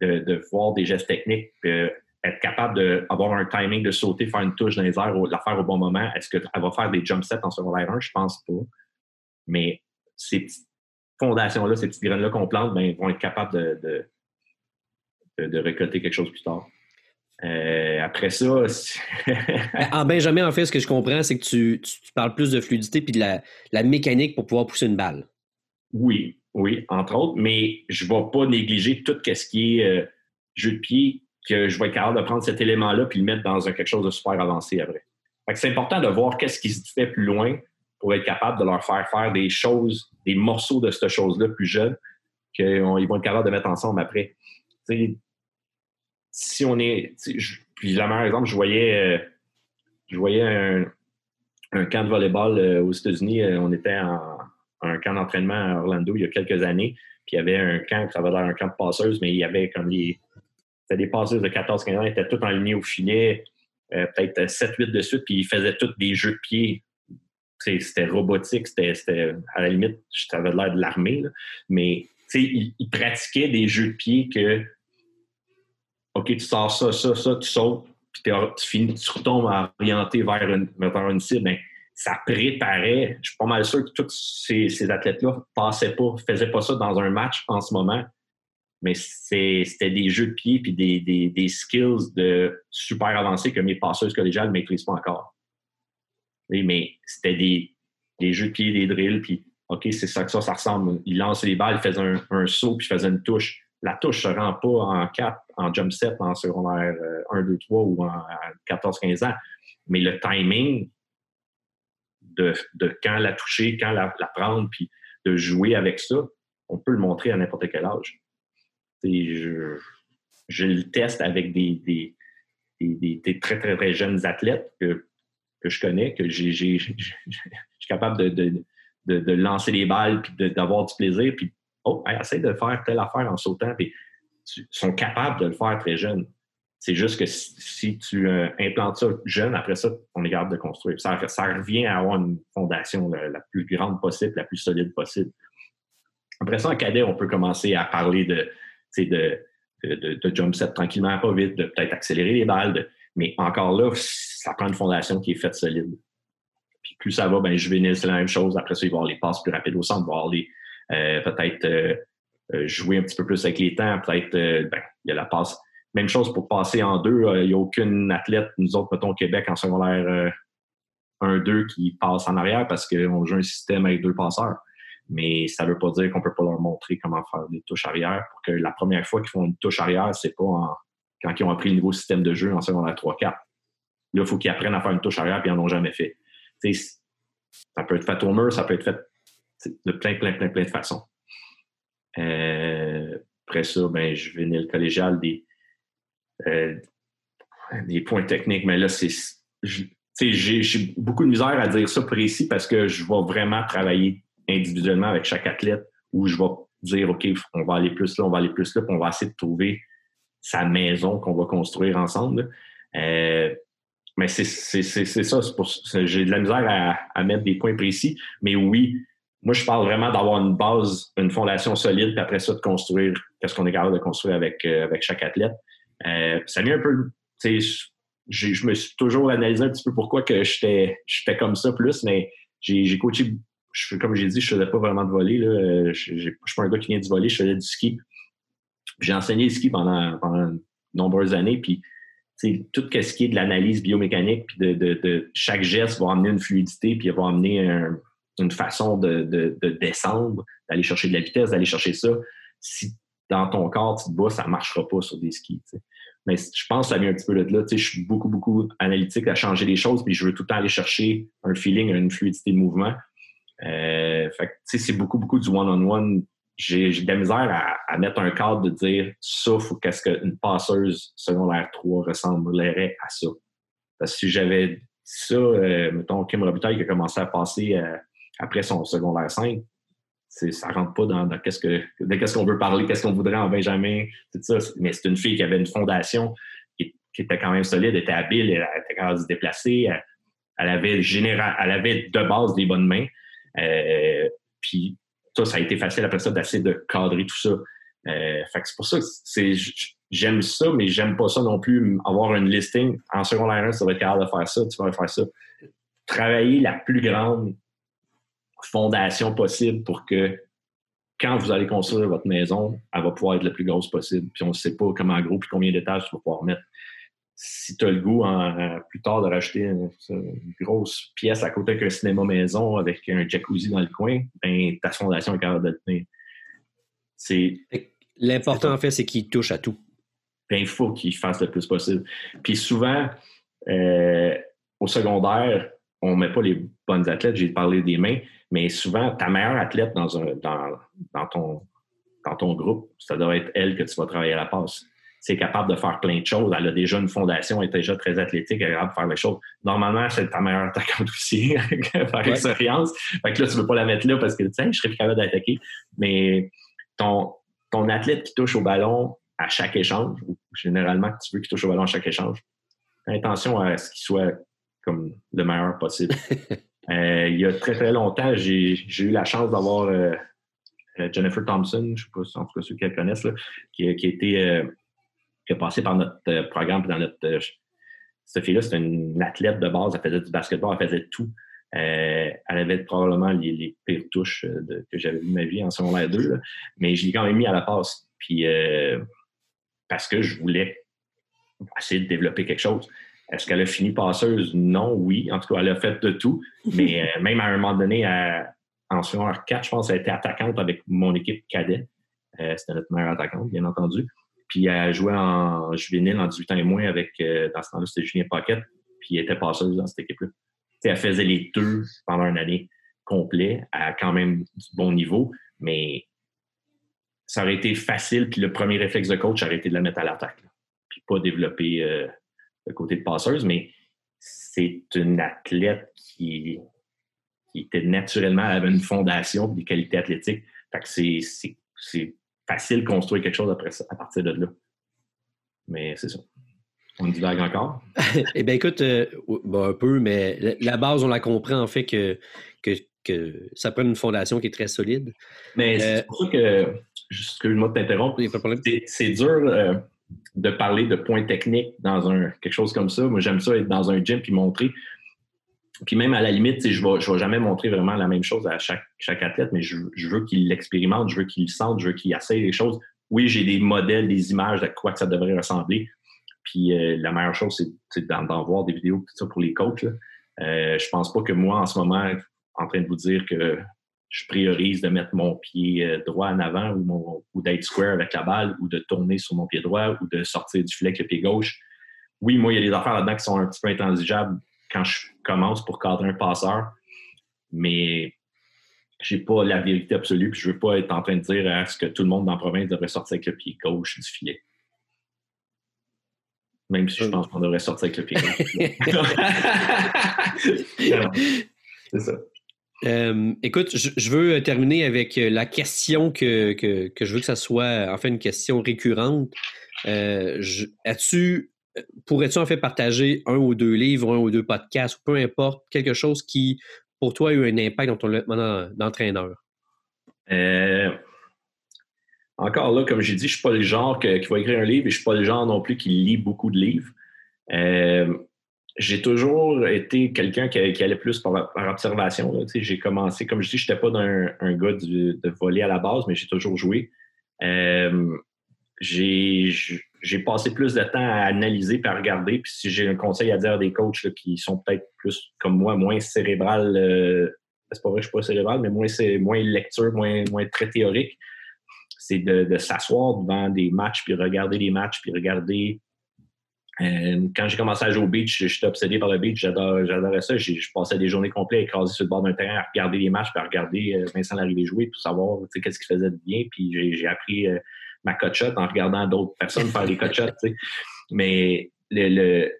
de, voir des gestes techniques, être capable d'avoir un timing de sauter, faire une touche dans les airs, la faire au bon moment. Est-ce qu'elle va faire des jump sets en secondaire 1? Je pense pas. Mais ces petites fondations-là, ces petites graines-là qu'on plante, ben, vont être capables de, récolter quelque chose plus tard. Euh, après ça. en Benjamin, en fait, ce que je comprends, c'est que tu, parles plus de fluidité puis de la, la, mécanique pour pouvoir pousser une balle. Oui, oui, entre autres, mais je ne vais pas négliger tout ce qui est euh, jeu de pied, que je vais être capable de prendre cet élément-là puis le mettre dans quelque chose de super avancé après. c'est important de voir qu'est-ce qui se fait plus loin pour être capable de leur faire faire des choses, des morceaux de cette chose-là plus jeunes qu'ils vont être capables de mettre ensemble après. Si on est. puis la meilleure exemple, je voyais, euh, je voyais un, camp de volleyball euh, aux États-Unis. on était en, un camp d'entraînement à Orlando il y a quelques années. Puis il y avait un camp qui avait l'air un camp de passeuses, mais il y avait comme les. C'était des passeuses de 14-15 ans, ils étaient tous alignés au filet, euh, peut-être 7-8 de suite, puis ils faisaient tous des jeux de pied. C'était robotique, c'était à la limite, ça avait l'air de l'armée, mais ils, ils pratiquaient des jeux de pied que OK, tu sors ça, ça, ça, tu sautes, puis tu finis, tu retombes à orienter vers une, vers une cible. Ben, ça préparait. Je suis pas mal sûr que tous ces, athlètes-là passaient pas, faisaient pas ça dans un match en ce moment. Mais c'était des jeux de pied puis des, skills de super avancés que mes passeuses collégiales ne maîtrisent pas encore. mais c'était des, jeux de pied, des drills, puis OK, c'est ça que ça, ça ressemble. Ils lançaient les balles, ils faisaient un, saut, puis ils faisaient une touche. La touche ne se rend pas en 4, en jump set, en secondaire 1, 2, 3 ou en 14-15 ans. Mais le timing, de, quand la toucher, quand la, prendre, puis de jouer avec ça, on peut le montrer à n'importe quel âge. Je, je, le teste avec des, des, très, très, très jeunes athlètes que, que je connais, que j'ai, je suis capable de, de, lancer les balles, puis d'avoir du plaisir, puis oh, essaye de faire telle affaire en sautant, sont capables de le faire très jeunes. C'est juste que si, tu euh, implantes ça jeune, après ça, on est capable de construire. Ça, revient à avoir une fondation la, plus grande possible, la plus solide possible. Après ça, en cadet, on peut commencer à parler de, de, de, jump set tranquillement, pas vite, de peut-être accélérer les balles. mais encore là, ça prend une fondation qui est faite solide. Puis plus ça va, ben juvénile, c'est la même chose. Après ça, il va y avoir les passes plus rapides au centre, il va y avoir les euh, peut-être euh, jouer un petit peu plus avec les temps. Peut-être, ben, il y a la passe même chose pour passer en deux. Euh, il n'y a aucune athlète, nous autres, mettons, au Québec, en secondaire 1-2 euh, qui passe en arrière parce qu'on joue un système avec deux passeurs. Mais ça ne veut pas dire qu'on ne peut pas leur montrer comment faire des touches arrière pour que la première fois qu'ils font une touche arrière, c'est pas quand ils ont appris le nouveau système de jeu en secondaire 3-4. Là, il faut qu'ils apprennent à faire une touche arrière et ils n'en ont jamais fait. ça peut être fait au mur, ça peut être fait de plein, plein, plein, plein de façons. Euh, après ça, ben, je venais le collégial des, euh, des points techniques, mais là, c'est. J'ai beaucoup de misère à dire ça précis parce que je vais vraiment travailler individuellement avec chaque athlète où je vais dire OK, on va aller plus là, on va aller plus là, puis on va essayer de trouver sa maison qu'on va construire ensemble. Euh, mais c'est ça, j'ai de la misère à, mettre des points précis. Mais oui, moi, je parle vraiment d'avoir une base, une fondation solide, puis après ça, de construire qu'est-ce qu'on est capable de construire avec, euh, avec chaque athlète. Euh, ça vient un peu, je me suis toujours analysé un petit peu pourquoi que j'étais comme ça plus, mais j'ai coaché je, comme j'ai dit, je faisais pas vraiment de volley. Là. Je ne suis pas un gars qui vient du volley, je faisais du ski. J'ai enseigné le ski pendant, pendant de nombreuses années. Puis, tout ce qui est de l'analyse biomécanique, puis de, de, de, chaque geste va amener une fluidité, puis va amener une façon de, de descendre, d'aller chercher de la vitesse, d'aller chercher ça. Si dans ton corps, tu te bats, ça ne marchera pas sur des skis. Mais je pense que ça vient un petit peu de là. Je suis beaucoup, beaucoup analytique à changer les choses, puis je veux tout le temps aller chercher un feeling, une fluidité de mouvement. Euh, c'est beaucoup, beaucoup du one-on-one. J'ai de la misère à, mettre un cadre de dire ça, qu'est-ce qu'une passeuse secondaire 3 ressemblerait à ça. Parce que si j'avais ça, euh, mettons, Kim Robitaille qui a commencé à passer euh, après son secondaire 5, ça rentre pas dans, qu'est-ce que de qu'est-ce qu'on veut parler, qu'est-ce qu'on voudrait en Benjamin, tout ça. Mais c'est une fille qui avait une fondation qui, était quand même solide, était habile, elle était capable de se déplacer, elle, avait elle avait de base des bonnes mains. Euh, puis ça, ça a été facile après ça d'essayer de cadrer tout ça. Euh, c'est pour ça que j'aime ça, mais j'aime pas ça non plus, avoir une listing. En secondaire 1, ça va être capable de faire ça, tu vas faire ça. Travailler la plus grande fondation possible pour que quand vous allez construire votre maison, elle va pouvoir être la plus grosse possible. Puis on ne sait pas comment gros puis combien d'étages tu vas pouvoir mettre si tu as le goût en, plus tard de racheter une, grosse pièce à côté d'un cinéma maison avec un jacuzzi dans le coin, ben, ta fondation est capable de le tenir. L'important, en fait, c'est qu'il touche à tout. Ben, il faut qu'il fasse le plus possible. Puis souvent, euh, au secondaire, on ne met pas les bonnes athlètes, j'ai parlé des mains, mais souvent, ta meilleure athlète dans, un, dans, dans, ton, dans ton groupe, ça doit être elle que tu vas travailler à la passe c'est capable de faire plein de choses. Elle a déjà une fondation, elle est déjà très athlétique, elle est capable de faire les choses. Normalement, c'est ta meilleure attaquante aussi, par expérience. Fait que là, tu ne veux pas la mettre là parce que, tu sais, je serais capable d'attaquer. Mais ton, ton athlète qui touche au ballon à chaque échange, ou généralement tu veux qu'il touche au ballon à chaque échange, attention à ce qu'il soit comme le meilleur possible. Euh, il y a très, très longtemps, j'ai eu la chance d'avoir euh, euh, Jennifer Thompson, je ne sais pas si en tout cas ceux qui la connaissent, qui, qui a été qui a passé par notre programme, dans notre. Cette fille-là, c'était une athlète de base, elle faisait du basketball, elle faisait tout. Euh, elle avait probablement les, pires touches que j'avais vues de ma vie en secondaire 2, mais je l'ai quand même mis à la passe. Puis, parce que je voulais essayer de développer quelque chose. Est-ce qu'elle a fini passeuse? Non, oui. En tout cas, elle a fait de tout. Mais même à un moment donné, en secondaire 4, je pense, elle était attaquante avec mon équipe cadet. C'était notre meilleure attaquante, bien entendu. Puis elle jouait en juvénile en 18 ans et moins avec, euh, dans ce temps-là, c'était Julien Pocket, puis elle était passeuse dans cette équipe-là. elle faisait les deux pendant une année complète, à quand même du bon niveau, mais ça aurait été facile, puis le premier réflexe de coach aurait été de la mettre à l'attaque, puis pas développer euh, le côté de passeuse, mais c'est une athlète qui, qui était naturellement, elle avait une fondation, des qualités athlétiques. Fait que c'est facile de construire quelque chose après ça, à partir de là. Mais c'est ça. On divague encore? eh bien, écoute, euh, un peu, mais la, base, on la comprend en fait que, que, ça prend une fondation qui est très solide. Mais c'est euh, pour ça que, excuse-moi de t'interrompre, c'est dur euh, de parler de points techniques dans un, quelque chose comme ça. Moi, j'aime ça être dans un gym puis montrer puis même à la limite, je ne vais, je vais jamais montrer vraiment la même chose à chaque, chaque athlète, mais je, veux qu'il l'expérimente, je veux qu'il le sente, je veux qu'il essaye les choses. Oui, j'ai des modèles, des images de quoi que ça devrait ressembler. Puis euh, la meilleure chose, c'est d'en voir des vidéos, tout ça pour les coachs. Euh, je pense pas que moi, en ce moment, en train de vous dire que je priorise de mettre mon pied euh, droit en avant ou, ou d'être square avec la balle ou de tourner sur mon pied droit ou de sortir du filet avec le pied gauche. Oui, moi, il y a des affaires là-dedans qui sont un petit peu intransigeables quand je commence pour cadrer un passeur, mais j'ai pas la vérité absolue, puis je veux pas être en train de dire à ce que tout le monde dans la province devrait sortir avec le pied gauche du filet. Même si je pense qu'on devrait sortir avec le pied gauche. C'est ça. Euh, écoute, je, veux terminer avec la question que, que, je veux que ça soit en fait une question récurrente. Euh, As-tu pourrais-tu en fait partager un ou deux livres, un ou deux podcasts, ou peu importe, quelque chose qui, pour toi, a eu un impact dans ton développement d'entraîneur? Euh, encore là, comme j'ai dit, je ne suis pas le genre qui va écrire un livre et je ne suis pas le genre non plus qui lit beaucoup de livres. Euh, j'ai toujours été quelqu'un qui, allait plus par, observation. J'ai commencé, comme je dis, je n'étais pas un, gars de voler à la base, mais j'ai toujours joué. Euh, j'ai passé plus de temps à analyser et à regarder. Puis si j'ai un conseil à dire à des coachs qui sont peut-être plus comme moi, moins cérébral, euh, c'est pas vrai que je suis pas cérébral, mais moins, moins lecture, moins, moins très théorique, c'est de, de s'asseoir devant des matchs, puis regarder les matchs, puis regarder euh, quand j'ai commencé à jouer au beach, j'étais obsédé par le beach, j'adorais ça. Je passais des journées complètes écrasé sur le bord d'un terrain à regarder les matchs, puis à regarder euh, Vincent Larrivée jouer pour savoir qu'est-ce qu'il faisait de bien. Puis j'ai appris euh, ma cochotte en regardant d'autres personnes faire des cochottes. Mais le, le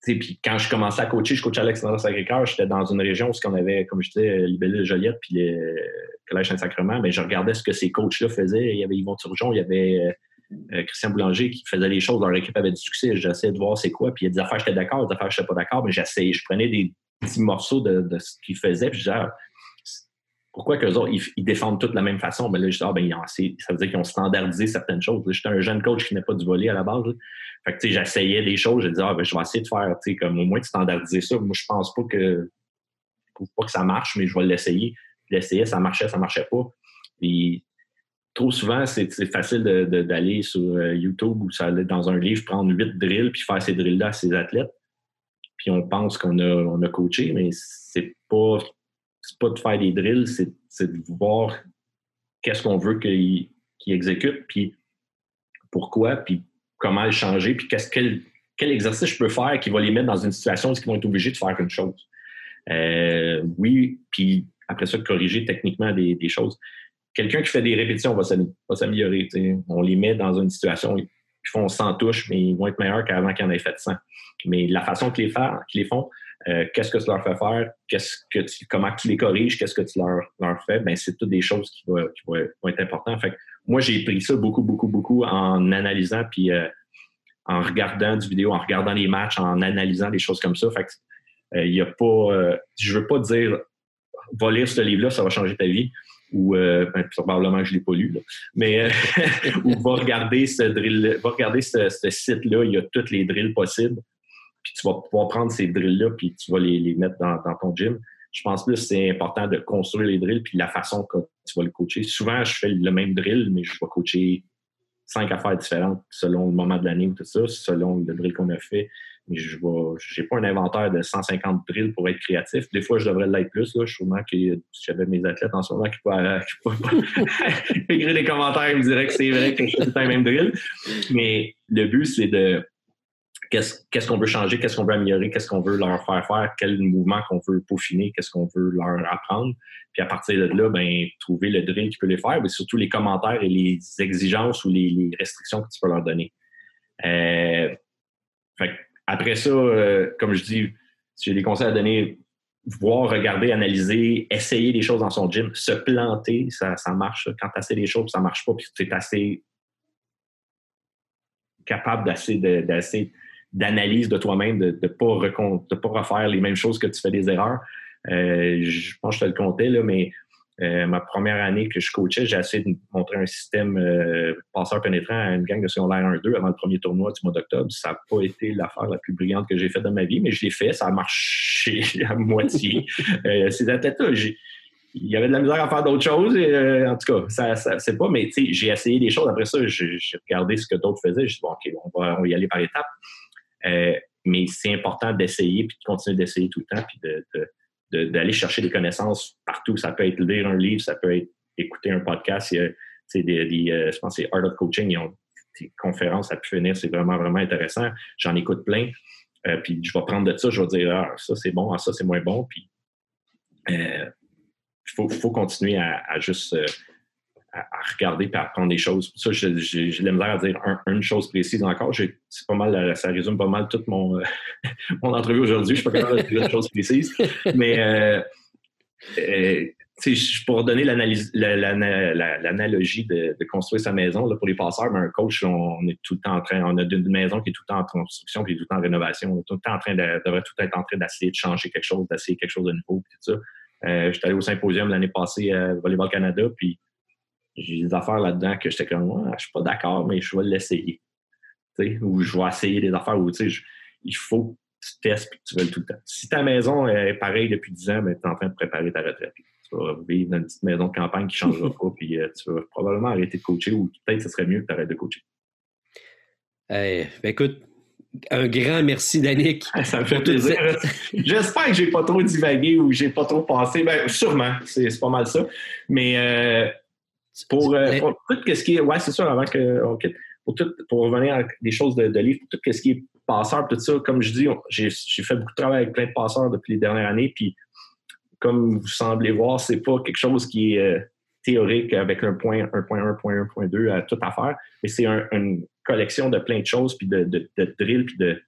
puis quand je commençais à coacher, je coachais à Sacré-Cœur, j'étais dans une région où on avait, comme je disais, Libellule Joliette puis le Collège Saint-Sacrement, mais ben, je regardais ce que ces coachs-là faisaient. Il y avait Yvon Turgeon, il y avait euh, Christian Boulanger qui faisait les choses, leur équipe avait du succès. J'essayais de voir c'est quoi. Puis il y a des affaires, j'étais d'accord, des affaires, je n'étais pas d'accord, mais j'essayais. Je prenais des petits morceaux de, ce qu'ils faisaient. Puis je disais, ah, pourquoi qu'eux autres, ils, défendent tous de la même façon? Mais là, je disais, ah, ben, ça veut dire qu'ils ont standardisé certaines choses. J'étais un jeune coach qui n'est pas du volet à la base. Fait que, j'essayais des choses. Je disais, ah, ben, je vais essayer de faire, comme au moins de standardiser ça. Moi, je pense pas que, pas que ça marche, mais je vais l'essayer. L'essayer, ça marchait, ça marchait pas. Puis, trop souvent, c'est facile d'aller sur euh, YouTube ou dans un livre, prendre huit drills puis faire ces drills-là à ses athlètes. Puis on pense qu'on a, coaché, mais c'est pas, pas de faire des drills, c'est de voir qu'est-ce qu'on veut qu'ils exécutent, puis pourquoi, puis comment le changer, puis quel, exercice je peux faire qui va les mettre dans une situation où ils vont être obligés de faire une chose. Euh, oui, puis après ça, corriger techniquement des choses quelqu'un qui fait des répétitions va s'améliorer. On les met dans une situation, ils font 100 touches, mais ils vont être meilleurs qu'avant qu'ils en aient fait 100. Mais la façon qu'ils les, font, euh, qu'est-ce que tu leur fais faire, que comment tu les corriges, qu'est-ce que tu leur, fais, ben, c'est toutes des choses qui, vont, être importantes. Moi, j'ai pris ça beaucoup, beaucoup, beaucoup en analysant, puis euh, en regardant du vidéo, en regardant les matchs, en analysant des choses comme ça. Fait euh, il y a pas, je veux pas dire, va lire ce livre-là, ça va changer ta vie ou euh, ben, probablement je l'ai pas lu, mais euh, ou va regarder ce drill, va regarder ce, site-là, il y a tous les drills possibles, puis tu vas pouvoir prendre ces drills-là, puis tu vas les, mettre dans, ton gym. Je pense plus que c'est important de construire les drills, puis la façon que tu vas le coacher. Souvent, je fais le même drill, mais je vais coacher cinq affaires différentes selon le moment de l'année ou tout ça, selon le drill qu'on a fait je n'ai pas un inventaire de 150 drills pour être créatif. Des fois, je devrais l'être plus. Là. Je sûrement que j'avais mes athlètes en ce moment qui pourraient, écrire des commentaires, ils me diraient que c'est vrai que je fais tout le même drill. Mais le but, c'est de qu'est-ce qu'on veut changer, qu'est-ce qu'on veut améliorer, qu'est-ce qu'on veut leur faire faire, quel mouvement qu'on veut peaufiner, qu'est-ce qu'on veut leur apprendre. Puis à partir de là, ben, trouver le drill qui peut les faire, mais surtout les commentaires et les exigences ou les, restrictions que tu peux leur donner. Euh, fait après ça, euh, comme je dis, si j'ai des conseils à donner, voir, regarder, analyser, essayer des choses dans son gym, se planter, ça, marche. Quand tu essaies des choses, ça marche pas, puis tu es assez capable d'assez d'analyse de toi-même, de ne pas, refaire les mêmes choses que tu fais des erreurs. Euh, je pense que je te le comptais, là, mais euh, ma première année que je coachais, j'ai essayé de montrer un système euh, passeur pénétrant à une gang de secondaire 1-2 avant le premier tournoi du mois d'octobre. Ça n'a pas été l'affaire la plus brillante que j'ai faite de ma vie, mais je l'ai fait. Ça a marché à moitié. euh, ces athlètes-là, il y avait de la misère à faire d'autres choses. En tout cas, ça, ça c'est pas, mais j'ai essayé des choses. Après ça, j'ai regardé ce que d'autres faisaient. J'ai dit, bon, OK, on va, y aller par étapes. Mais c'est important d'essayer puis de continuer d'essayer tout le temps puis de d'aller chercher des connaissances partout. Ça peut être lire un livre, ça peut être écouter un podcast. Il y a, des, euh, je pense que c'est Art of Coaching, ils ont des conférences à pu finir, c'est vraiment, vraiment intéressant. J'en écoute plein. Euh, puis je vais prendre de ça, je vais dire, ah, ça c'est bon, ah, ça c'est moins bon. Puis il euh, faut, faut, continuer à juste à, regarder et à apprendre des choses. Pour ça, j'ai de la misère à dire une chose précise encore. C'est pas mal, ça résume pas mal toute mon, euh, mon entrevue aujourd'hui. Je suis pas capable de dire une chose précise. Mais euh, euh, pour donner l'analogie de, construire sa maison là, pour les passeurs, ben, un coach, on, est tout le temps en train, on a une maison qui est tout le temps en construction, qui est tout le temps en rénovation. On est tout le temps en train de, devrait tout être en train d'essayer de changer quelque chose, d'essayer quelque chose de nouveau, tout ça. Euh, J'étais allé au symposium l'année passée à Volleyball Canada, puis j'ai des affaires là-dedans que j'étais comme, moi, je suis pas d'accord, mais je vais l'essayer. Ou je vais essayer des affaires où, il faut tu testes et tu veux tout le temps. Si ta maison est pareille depuis 10 ans, ben, tu es en train de préparer ta retraite. Tu vas vivre dans une petite maison de campagne qui ne changera pas, puis euh, tu vas probablement arrêter de coacher ou peut-être ce serait mieux que tu arrêtes de coacher. Ben, écoute, un grand merci, Danick. Ça me fait plaisir. J'espère que j'ai pas trop divagué ou j'ai pas trop passé. Ben, sûrement, c'est pas mal ça. Mais euh, pour, euh, tout ce qui est. Ouais, c'est ça, avant qu'on quitte. Pour, tout, pour revenir à des choses de, de livre, pour tout ce qui est passeur, tout ça, comme je dis, j'ai fait beaucoup de travail avec plein de passeurs depuis les dernières années. Puis, comme vous semblez voir, c'est pas quelque chose qui est euh, théorique avec un point, un point 1, point 1, point 2 à tout à faire. Mais c'est une collection de plein de choses, puis de, de, de drills, puis de,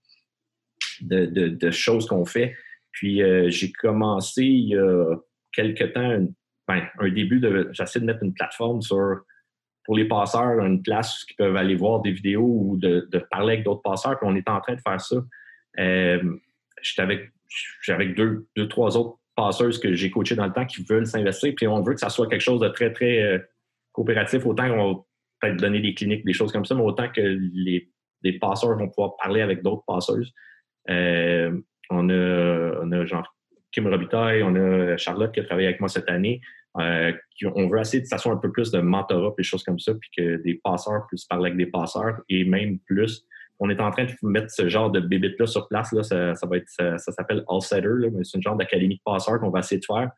de, choses qu'on fait. Puis euh, j'ai commencé il y a quelque temps, ben, un début. J'essaie de mettre une plateforme sur pour les passeurs, une place qui peuvent aller voir des vidéos ou de, parler avec d'autres passeurs. On est en train de faire ça. Euh, J'étais avec, avec deux, deux, trois autres passeuses que j'ai coachées dans le temps qui veulent s'investir. Puis on veut que ça soit quelque chose de très, très euh, coopératif. Autant qu'on va peut-être donner des cliniques, des choses comme ça, mais autant que les, les passeurs vont pouvoir parler avec d'autres passeuses. Euh, on, a, on a genre Kim Robitaille, on a Charlotte qui a travaillé avec moi cette année. Euh, on veut essayer de ça soit un peu plus de mentorat, des choses comme ça, puis que des passeurs puissent parler avec des passeurs et même plus. On est en train de mettre ce genre de bébite-là sur place. Là, ça, va être, ça, s'appelle All Setter, c'est une genre d'académie de passeurs qu'on va essayer de faire.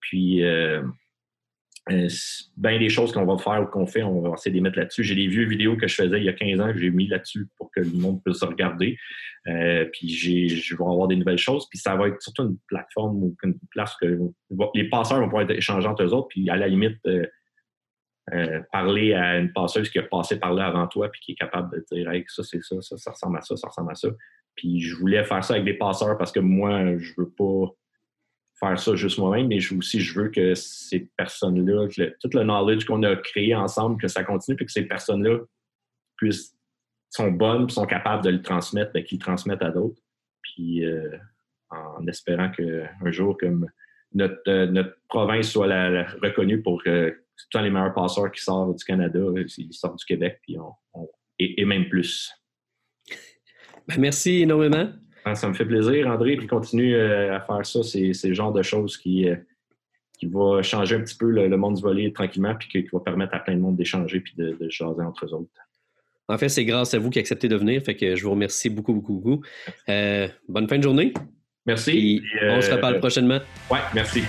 Puis, euh, euh, bien des choses qu'on va faire ou qu'on fait, on va essayer de les mettre là-dessus. J'ai des vieux vidéos que je faisais il y a 15 ans que j'ai mis là-dessus pour que le monde puisse regarder. Euh, puis je vais avoir des nouvelles choses. Puis ça va être surtout une plateforme ou une place que les passeurs vont pouvoir être échangés entre eux autres. Puis à la limite, euh, parler à une passeuse qui a passé par là avant toi puis qui est capable de dire hey, ça, c'est ça, ça, ça ressemble à ça, ça ressemble à ça. Puis je voulais faire ça avec des passeurs parce que moi, je veux pas faire ça juste moi-même, mais aussi je veux que ces personnes-là, tout le knowledge qu'on a créé ensemble, que ça continue, puis que ces personnes-là puissent sont bonnes, sont capables de le transmettre, ben, qu'ils le transmettent à d'autres. Puis euh, en espérant qu'un jour, comme notre, euh, notre province soit reconnue pour que tous les meilleurs passeurs qui sortent du Canada, ils sortent du Québec, puis on, et, même plus. Ben, merci énormément. Ah, ça me fait plaisir, André, puis continue euh, à faire ça. C'est, le genre de choses qui, euh, qui va changer un petit peu le, monde du volet tranquillement, puis qui, va permettre à plein de monde d'échanger puis de, de jaser entre eux autres. En fait, c'est grâce à vous qui acceptez de venir, fait que je vous remercie beaucoup, beaucoup, beaucoup. Euh, bonne fin de journée. Merci. on se reparle prochainement. Ouais, merci.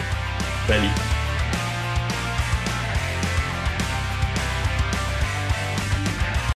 Salut.